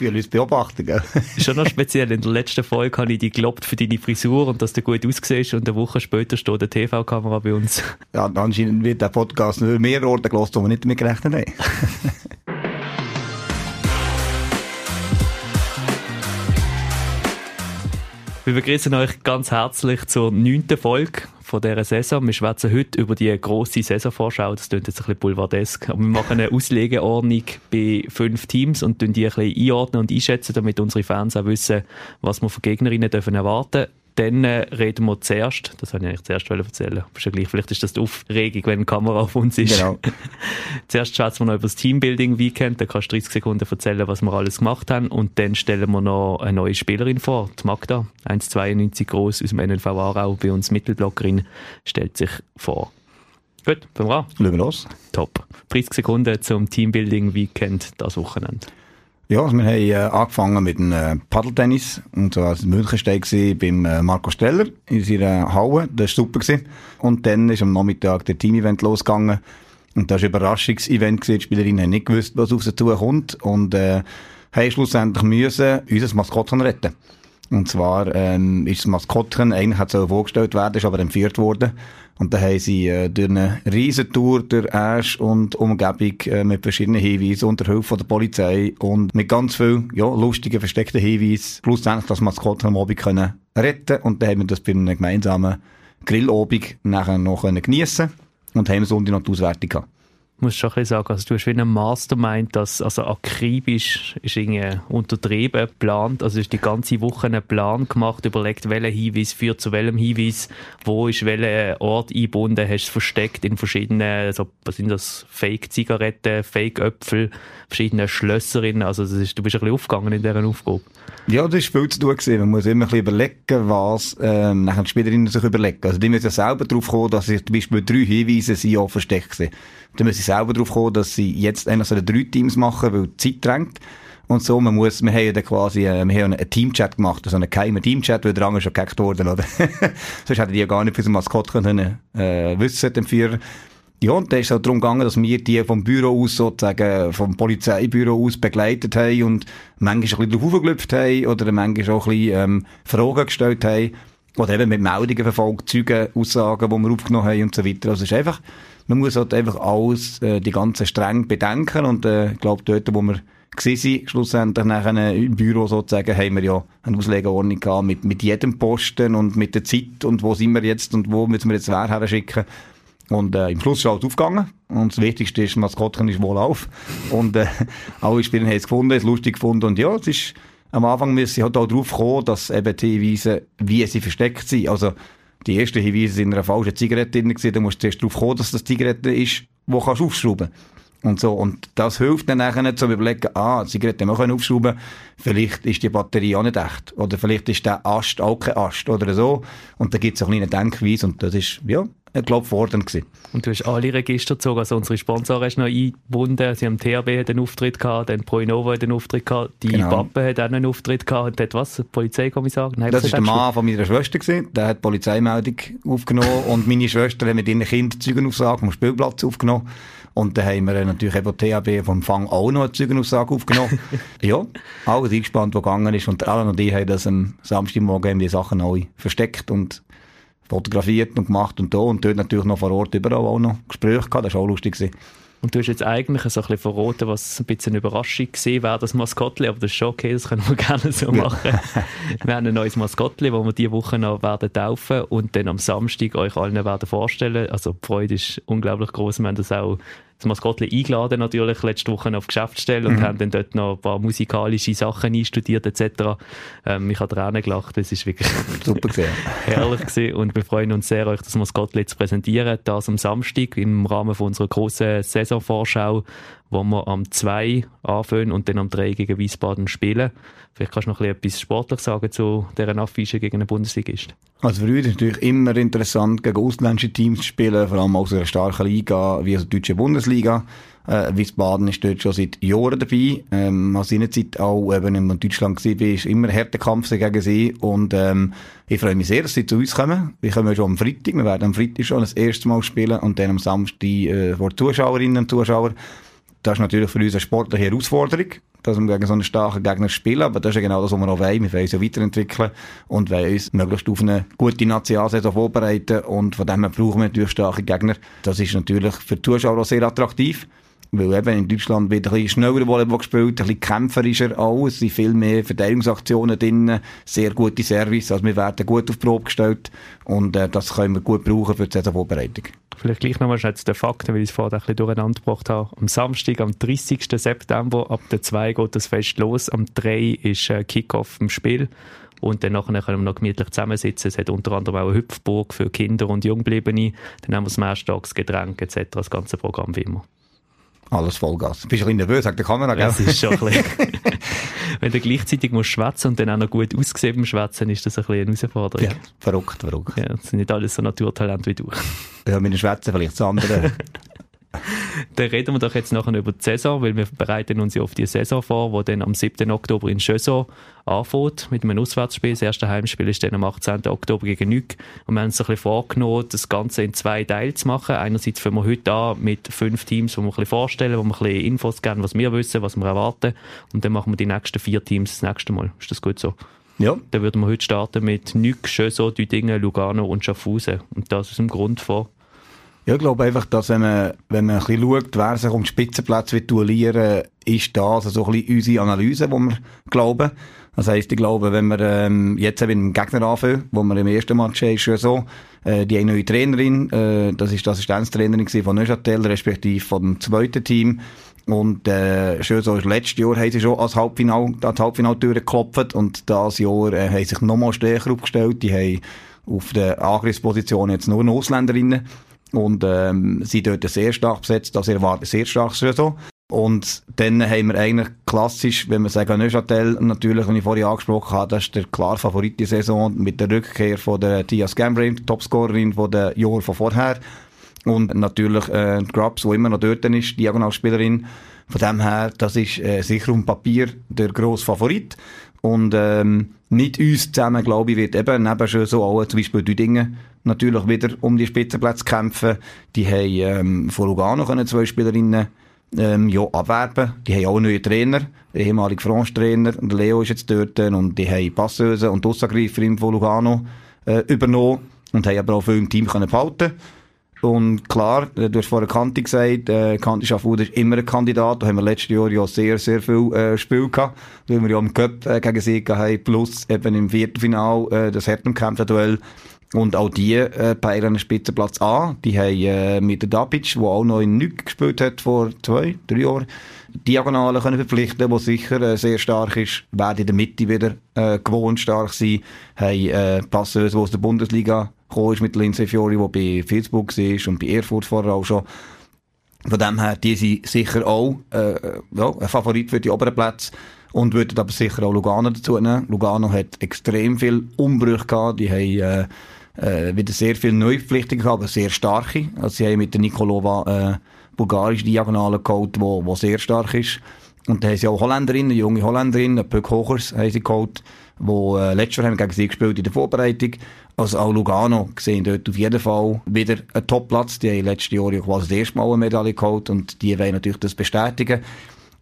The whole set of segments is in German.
Für uns beobachten, gell? Schon noch speziell. In der letzten Folge habe ich dich gelobt für deine Frisur und dass du gut aussiehst und eine Woche später steht eine TV-Kamera bei uns. Ja, anscheinend wird der Podcast nur mehr Orte gelost, wo wir nicht damit gerechnet haben. Wir begrüßen euch ganz herzlich zur neunten Folge von dieser Saison. Wir schwätzen heute über die grosse Saisonvorschau. Das klingt jetzt ein bisschen boulevardesk. Aber wir machen eine Auslegeordnung bei fünf Teams und die ein bisschen einordnen und einschätzen, damit unsere Fans auch wissen, was wir von Gegnerinnen dürfen erwarten dann äh, reden wir zuerst, das wollte ich eigentlich zuerst erzählen, aber ja gleich, vielleicht ist das die Aufregung, wenn die Kamera auf uns ist. Genau. zuerst schätzen wir noch über das Teambuilding Weekend, da kannst du 30 Sekunden erzählen, was wir alles gemacht haben und dann stellen wir noch eine neue Spielerin vor, die Magda, 1,92 groß aus dem NLV Aarau, bei uns Mittelblockerin, stellt sich vor. Gut, fangen wir an. Schauen wir los. Top. 30 Sekunden zum Teambuilding Weekend das Wochenende. Ja, also wir haben äh, angefangen mit dem äh, Paddeltennis. Und so als Münchensteig beim äh, Marco Steller in seiner Halle. Das war super. Gewesen. Und dann ist am Nachmittag der Team-Event losgegangen. Und das war ein Überraschungsevent. Die Spielerinnen haben nicht gewusst, was auf sie zukommt. Und äh, haben schlussendlich müssen unser Maskottchen retten. Und zwar ähm, ist das Maskottchen, eigentlich hat es vorgestellt werden, ist aber entführt worden. Und dann haben sie äh, durch eine Riesentour durch Asch und Umgebung äh, mit verschiedenen Hinweisen unter Hilfe der Polizei und mit ganz viel ja, lustigen, versteckten Hinweisen plus eigentlich das Maskottchen am Abend können retten. Und dann haben wir das bei einem gemeinsamen Grillobig nachher noch geniessen und haben Sonntag noch die Auswertung gehabt muss schon ein sagen, also du hast wie ein Mastermind, das also akribisch ist irgendwie untertrieben, geplant, also ist die ganze Woche einen Plan gemacht, überlegt, welcher Hinweis führt zu welchem Hinweis, wo ist welcher Ort eingebunden, hast es versteckt in verschiedenen, also, was sind das, Fake-Zigaretten, Fake-Äpfel, verschiedene Schlösserinnen, also das ist, du bist ein bisschen aufgegangen in dieser Aufgabe. Ja, das ist viel zu tun gewesen. Man muss immer ein bisschen überlegen, was ähm, nachher die Spielerinnen sich überlegen. Also die müssen ja selber darauf kommen, dass sie zum Beispiel drei Hinweise sind ja versteckt sind. Dann müssen sie selber darauf kommen, dass sie jetzt eigentlich so drei Teams machen, weil die Zeit drängt. Und so, man muss, wir haben ja dann quasi, äh, wir haben einen Teamchat gemacht, also einen geheimen Teamchat, weil der andere schon gehackt worden, oder? Sonst hätten die ja gar nicht für so Maskott können, äh, wissen, den Führer. Ja, und da ist es auch darum gegangen, dass wir die vom Büro aus sozusagen, vom Polizeibüro aus begleitet haben und manchmal ein bisschen drauf aufgelüpft haben oder manchmal auch ein bisschen, ähm, Fragen gestellt haben. Oder eben mit Meldungen verfolgt, Zeugen, Aussagen, die wir aufgenommen haben und so weiter. Also es ist einfach, man muss halt einfach alles, äh, die ganzen streng bedenken und äh, ich glaube, dort, wo wir sind, schlussendlich nachher im Büro sozusagen, haben wir ja eine Auslegeordnung gehabt mit, mit jedem Posten und mit der Zeit und wo sind wir jetzt und wo müssen wir jetzt wer her schicken. Und äh, im Schluss ist alles aufgegangen. Und das Wichtigste ist, Maskottchen ist wohl auf. Und äh, alle Spieler haben es gefunden, es lustig gefunden. Und ja, es ist, am Anfang müssen sie halt auch darauf kommen, dass eben die Hinweise, wie sie versteckt sind. Also die ersten Hinweise sind in einer falschen Zigarette drin gewesen. Da musst du erst darauf kommen, dass das Zigarette ist, kannst du aufschrauben. Und so. Und das hilft dann nachher zu überlegen, ah, die Zigarette wir können aufschrauben. Vielleicht ist die Batterie auch nicht echt. Oder vielleicht ist der Ast auch kein Ast oder so. Und da gibt es auch eine Denkweise. Und das ist, ja, ich glaube, fordernd gewesen. Und du hast alle Register gezogen, also unsere Sponsoren hast noch eingebunden. Sie haben THB einen Auftritt gehabt, dann ProInova einen Auftritt gehabt, die genau. Pappe hat auch einen Auftritt gehabt und hat was, Polizeikommissar? Nein, das ist der Mann von meiner Schwester gewesen, der hat Polizeimeldung aufgenommen und meine Schwester hat mit ihren Kindern Zeugenaussage vom Spielplatz aufgenommen. Und dann haben wir natürlich eben THB vom Fang auch noch eine Zeugenaussage aufgenommen. ja, alles eingespannt, was gegangen ist. Und alle und die haben das am Samstagmorgen die Sachen alle versteckt und fotografiert und gemacht und da und dort natürlich noch vor Ort überall auch noch Gespräche gehabt, das war auch lustig gewesen. Und du hast jetzt eigentlich so ein bisschen verraten, was ein bisschen eine Überraschung gesehen wäre, das Maskottli, aber das ist schon okay, das können wir gerne so machen. wir haben ein neues Maskottli, das wir diese Woche noch werden taufen und dann am Samstag euch allen werden vorstellen. Also die Freude ist unglaublich groß. Wir haben das auch das Maskottli eingeladen natürlich letzte Woche auf Geschäftsstelle und mhm. haben dann dort noch ein paar musikalische Sachen einstudiert etc. Ähm, ich habe Tränen gelacht, das ist wirklich super herrlich gewesen und wir freuen uns sehr, euch das Maskottli zu präsentieren, das am Samstag im Rahmen von unserer großen Saisonvorschau, wo wir am 2 anfangen und dann am 3 gegen Wiesbaden spielen. Vielleicht kannst du noch etwas sportlich sagen zu dieser Affische gegen einen Bundesligist. Also für uns ist es natürlich immer interessant, gegen ausländische Teams zu spielen, vor allem aus einer starken Liga wie die deutsche Bundesliga. Äh, Wiesbaden ist dort schon seit Jahren dabei. Ähm, aus seiner Zeit auch eben in Deutschland war, ist immer ein harter Kampf gegen sie. Und ähm, ich freue mich sehr, dass sie zu uns kommen. Wir kommen schon am Freitag. Wir werden am Freitag schon das erste Mal spielen und dann am Samstag äh, vor Zuschauerinnen und Zuschauern. Das ist natürlich für uns eine sportliche Herausforderung, dass wir gegen so einen starken Gegner spielen, aber das ist ja genau das, was wir auch wollen. Wir wollen uns ja weiterentwickeln und wollen uns möglichst auf eine gute Nationalsaison vorbereiten und von dem her brauchen wir natürlich starke Gegner. Das ist natürlich für die Zuschauer auch sehr attraktiv. Weil eben in Deutschland wird ein bisschen schneller Volleyball gespielt, ein bisschen kämpferischer auch. Es sind viel mehr Verteidigungsaktionen drin, sehr gute Service. Also wir werden gut auf Probe gestellt und äh, das können wir gut brauchen für die Saisonvorbereitung. Vielleicht gleich nochmal schnell zu den Fakten, weil ich es vorher ein bisschen durcheinander gebracht habe. Am Samstag, am 30. September, ab der 2 geht das Fest los. Am 3 ist äh, Kickoff im Spiel. Und dann nachher können wir noch gemütlich zusammensitzen. Es hat unter anderem auch eine Hüpfburg für Kinder und Junggebliebene. Dann haben wir das Mehrstagsgetränk etc. Das ganze Programm wie immer. Alles Vollgas. Bist du ein bisschen nervös, sagt der Kamera, gell? Das ist schon ein bisschen. Wenn du gleichzeitig musst schwätzen und dann auch noch gut ausgesehen beim Schwätzen, ist das ein bisschen eine Herausforderung. Ja, verrückt, verrückt. Ja, das sind nicht alles so Naturtalente wie du. Ja, dem Schwätzen vielleicht das andere. Dann reden wir doch jetzt nachher über die Saison, weil wir bereiten uns ja auf die Saison vor, die dann am 7. Oktober in Schösau anfängt mit einem Auswärtsspiel. Das erste Heimspiel ist dann am 18. Oktober gegen Nück. Und wir haben uns ein bisschen vorgenommen, das Ganze in zwei Teile zu machen. Einerseits fangen wir heute an mit fünf Teams, die wir ein bisschen vorstellen, wo wir ein bisschen Infos geben, was wir wissen, was wir erwarten. Und dann machen wir die nächsten vier Teams das nächste Mal. Ist das gut so? Ja. Dann würden wir heute starten mit Nück, Schösau, Düdingen, Lugano und Schaffhausen. Und das aus dem Grund von ja, ich glaube einfach, dass wenn man, wenn man ein bisschen schaut, wer sich um Spitzenplätze duellieren ist das so ein bisschen unsere Analyse, die wir glauben. Das heisst, ich glaube, wenn wir ähm, jetzt mit dem Gegner anfangen, wo wir im ersten Match ist schon so, äh, die eine neue Trainerin, äh, das ist die Assistenztrainerin von Neuchâtel, respektive vom zweiten Team. Und äh, schön so, letztes Jahr haben sie schon als Halbfinal, an die Halbfinaltür geklopft und dieses Jahr äh, haben sich nochmal stärker aufgestellt. Die haben auf der Angriffsposition jetzt nur Ausländerinnen und ähm, sind dort sehr stark besetzt, also erwarten sehr stark Saison. Und dann haben wir eigentlich klassisch, wenn wir sagen Neuchâtel, natürlich, wie ich vorhin angesprochen habe, das ist der klar Favorit der Saison mit der Rückkehr von der Tia Scambrin, Topscorerin von der Jahr von vorher. Und natürlich äh, Grubbs, die immer noch dort ist, Diagonalspielerin. Von dem her, das ist äh, sicher um Papier der grosse Favorit. Und ähm, mit uns zusammen, glaube ich, wird eben neben schon so auch zum Beispiel die Dinge natürlich wieder um die Spitzenplätze kämpfen. Die haben ähm, von Lugano können zwei Spielerinnen ähm, ja, abwerben. Die haben auch einen neuen Trainer, der ehemalige France-Trainer, Leo ist jetzt dort, und die haben Passeuse und Aussagreiferin von Lugano äh, übernommen und haben aber auch viel im Team können behalten und klar, äh, du hast vorher Kanti gesagt, äh, Kanti Schaffhausen ist immer ein Kandidat. Da haben wir letztes Jahr ja sehr, sehr viel äh, Spiel gehabt, weil wir ja im Cup äh, gegen sie haben, plus eben im Viertelfinal äh, das Härtenkämpfer-Duell. Und auch die äh, peilen einen Spitzenplatz an. Die haben äh, mit der Dabic, der auch noch in Nück gespielt hat vor zwei, drei Jahren, Diagonale können verpflichten, die sicher äh, sehr stark ist, werden in der Mitte wieder äh, gewohnt stark sein, haben äh, Passeuse, die aus der Bundesliga gekommen ist mit Lindsay Fiori, der bei Facebook war und bei Erfurt vorher auch schon. Von dem her, die sind sicher auch äh, ja, ein Favorit für die oberen Plätze und würden aber sicher auch Lugano dazu nehmen. Lugano hat extrem viel Umbrüche gehabt, die haben äh, äh, wieder sehr viele Neuverpflichtungen gehabt, aber sehr starke. Also sie haben mit der Nikolova äh, bulgarische Diagonale geholt, wo, wo sehr stark ist. Und dann haben sie auch Holländerinnen, junge Holländerinnen, Pöck Hochers haben sie geholt, wo äh, letztes Jahr haben gegen sie gespielt in der Vorbereitung. Also auch Lugano sehen dort auf jeden Fall wieder einen Topplatz. Die haben letztes Jahr ja quasi das erste Mal eine Medaille geholt und die wollen natürlich das bestätigen.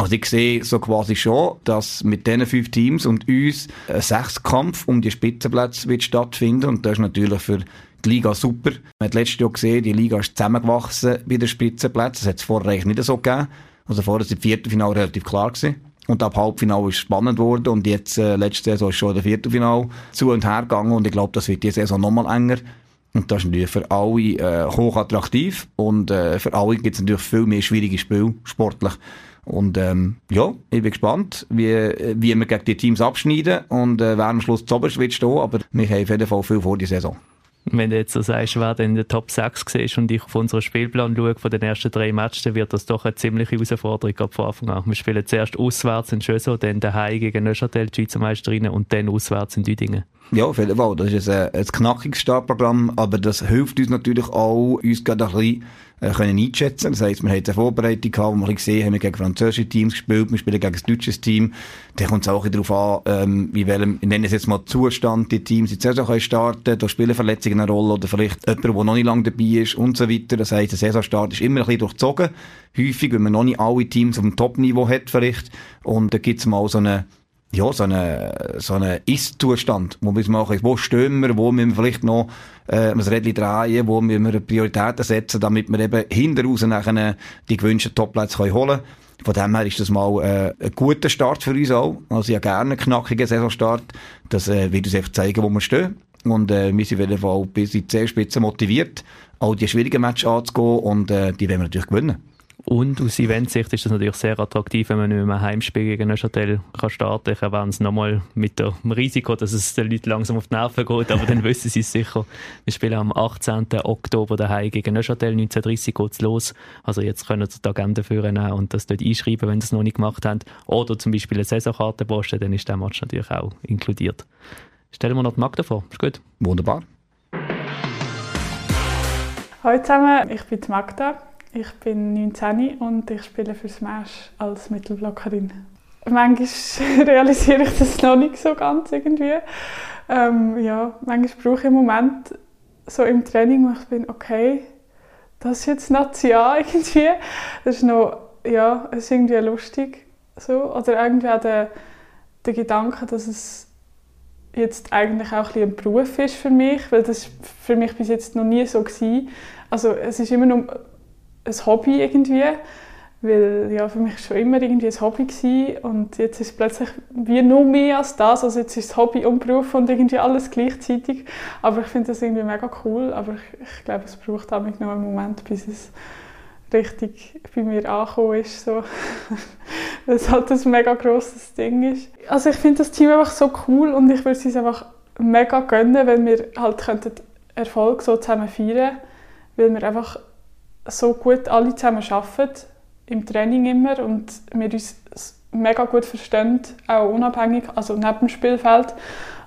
Also ich sehe so quasi schon, dass mit diesen fünf Teams und uns ein Sechskampf um die Spitzenplätze wird stattfinden und das ist natürlich für die Liga super. Man hat letztes Jahr gesehen, die Liga ist zusammengewachsen bei den Spitzenplätzen. Das hat es vorher eigentlich nicht so gegeben. Also vorher war das Viertelfinale relativ klar gewesen. Und ab Halbfinale ist spannend geworden und jetzt, äh, letzte Saison ist schon der Viertelfinale zu und her gegangen und ich glaube, das wird diese Saison nochmal enger. Und das ist natürlich für alle äh, hoch attraktiv und äh, für alle gibt es natürlich viel mehr schwierige Spiele, sportlich. Und ähm, ja, ich bin gespannt, wie, wie wir gegen die Teams abschneiden und äh, wer am Schluss zu oberst wird stehen, aber wir haben auf jeden Fall viel vor die Saison. Wenn du jetzt so sagst, wer denn in der Top 6 siehst und ich auf unseren Spielplan schaue von den ersten drei Matches, dann wird das doch eine ziemliche Herausforderung ab von Anfang an. Wir spielen zuerst auswärts in Schösau, dann daheim gegen Neuchâtel, die Schweizer Meisterinnen, und dann auswärts in Düdingen. Ja, auf jeden Fall. Das ist ein, ein knackiges Startprogramm, aber das hilft uns natürlich auch, uns gerade ein bisschen äh, können einschätzen. Das heisst, wir haben eine Vorbereitung gehabt, wo wir gesehen haben, wir gegen französische Teams gespielt, wir spielen gegen ein deutsches Team. Da kommt es auch darauf an, ähm, wie welchem, ich nenne es jetzt mal Zustand, die Teams in die Saison können starten, da spielen Verletzungen eine Rolle oder vielleicht jemand, der noch nicht lange dabei ist und so weiter. Das heisst, der Saisonstart ist immer ein bisschen durchzogen. Häufig, wenn man noch nicht alle Teams auf dem Top-Niveau hat vielleicht. Und da gibt es mal so eine ja, so einen so eine Ist-Zustand, wo wir machen, wo stehen wir, wo müssen wir vielleicht noch äh, ein Rädchen drehen, wo müssen wir Prioritäten setzen, damit wir eben hinter raus nachher die gewünschten Topplätze holen können. Von dem her ist das mal äh, ein guter Start für uns auch. Also ja gerne einen knackigen Saisonstart. Das äh, wird uns einfach zeigen, wo wir stehen. Und äh, wir sind auf jeden Fall bis in die Zehnspitze motiviert, auch die schwierigen Matches anzugehen und äh, die werden wir natürlich gewinnen. Und aus Eventsicht ist das natürlich sehr attraktiv, wenn man nicht mehr ein Heimspiel gegen Neuchâtel kann starten kann. Ich erwähne es nochmal mit dem Risiko, dass es den Leuten langsam auf die Nerven geht, aber dann wissen sie es sicher. Wir spielen am 18. Oktober daheim gegen Neuchâtel, 19.30 geht es los. Also jetzt können Sie die Agenda führen und das dort einschreiben, wenn Sie es noch nicht gemacht haben. Oder zum Beispiel eine Saisonkarte posten, dann ist der Match natürlich auch inkludiert. Stellen wir noch die Magda vor. Ist gut? Wunderbar. Hallo zusammen, ich bin Magda. Ich bin 19 und ich spiele für Smash als Mittelblockerin. Manchmal realisiere ich das noch nicht so ganz irgendwie. Ähm, ja, manchmal brauche ich im Moment so im Training, wo ich bin, okay, das ist jetzt National irgendwie. Das ist noch, ja, es ist irgendwie lustig so. Oder irgendwie auch der, der Gedanke, dass es jetzt eigentlich auch ein, ein Beruf ist für mich, weil das für mich bis jetzt noch nie so war. Also es ist immer noch ein Hobby irgendwie, weil ja, für mich schon immer irgendwie ein Hobby gewesen. und jetzt ist es plötzlich wie nur mehr als das, also jetzt ist es Hobby und Beruf und irgendwie alles gleichzeitig, aber ich finde das irgendwie mega cool, aber ich, ich glaube, es braucht auch noch einen Moment, bis es richtig bei mir angekommen ist, so. weil es halt ein mega grosses Ding ist. Also ich finde das Team einfach so cool und ich würde es einfach mega gönnen, wenn wir halt könnten Erfolg so zusammen feiern, weil wir einfach so gut alle zusammen arbeiten, im Training immer, und wir uns mega gut verstehen, auch unabhängig, also neben dem Spielfeld.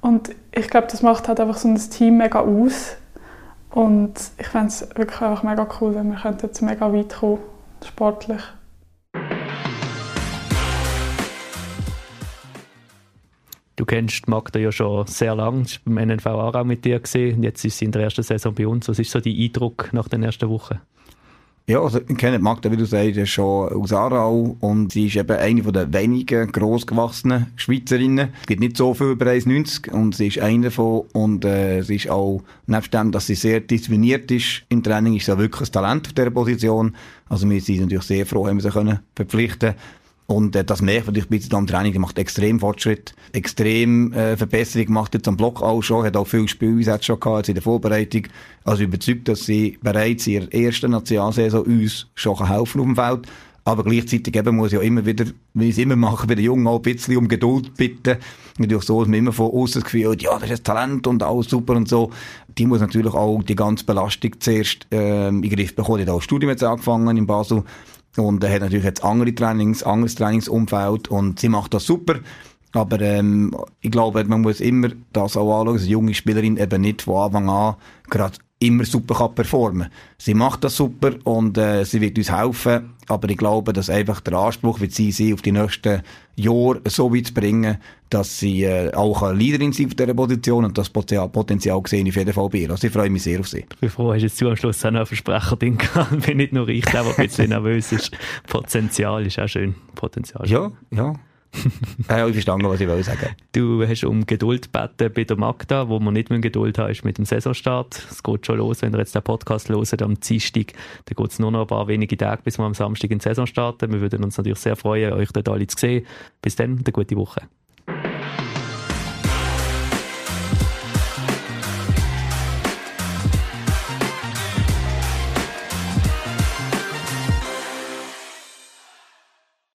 Und ich glaube, das macht halt einfach so ein Team mega aus. Und ich fände es wirklich einfach mega cool, wenn wir jetzt mega weit kommen, sportlich. Du kennst Magda ja schon sehr lange, ich war beim NNV auch mit dir gesehen. Jetzt ist sie in der ersten Saison bei uns. Was ist so dein Eindruck nach den ersten Wochen? Ja, also ich kenne Magda, wie du sagst, schon aus Aarau und sie ist eben eine der wenigen grossgewachsenen Schweizerinnen. Es gibt nicht so viel über 1,90 und sie ist eine davon und äh, sie ist auch, nebst dem, dass sie sehr diszipliniert ist im Training, ist sie auch wirklich ein Talent auf dieser Position. Also wir sind natürlich sehr froh, haben wir sie können verpflichten und äh, das merkt man natürlich ein bisschen am Training, der macht extrem Fortschritt, extrem äh, Verbesserung, macht jetzt am Block auch schon, hat auch viel Spieleinsätze schon gehabt jetzt in der Vorbereitung. Also überzeugt, dass sie bereits in ihrer ersten Nationalsaison uns schon helfen auf dem Feld. Aber gleichzeitig eben muss ja immer wieder, wie ich es immer mache, bei den Jungen auch ein bisschen um Geduld bitten. Natürlich so, dass man immer von außen das Gefühl hat, ja, das ist ein Talent und alles super und so. Die muss natürlich auch die ganze Belastung zuerst ähm, in den Griff bekommen. Die hat auch Studium jetzt angefangen in Basel und er hat natürlich jetzt andere Trainings, anderes Trainingsumfeld und sie macht das super. Aber ähm, ich glaube, man muss immer das auch anschauen, dass eine junge Spielerin eben nicht von Anfang an gerade immer super kann performen. Sie macht das super und äh, sie wird uns helfen, aber ich glaube, dass einfach der Anspruch wird sie, sie auf die nächsten Jahre so weit zu bringen, dass sie äh, auch eine Leaderin sein auf dieser Position und das Potenzial, Potenzial sehe ich auf jeden Fall bei ihr. Also ich freue mich sehr auf sie. Ich bin froh, hast jetzt zu am Schluss auch noch einen Versprecher drin gehabt. Bin nicht nur ich, der ein bisschen nervös ist. Potenzial ist auch schön. Potenzial. Ja, ja ja, ich verstehe, was ich will sagen. Du hast um Geduld gebeten bei der Magda, wo man nicht mehr Geduld hat, ist mit dem Saisonstart. Es geht schon los, wenn ihr jetzt den Podcast hört am Dienstag. Dann geht es nur noch ein paar wenige Tage, bis wir am Samstag in den Saison starten. Wir würden uns natürlich sehr freuen, euch dort alle zu sehen. Bis dann, eine gute Woche.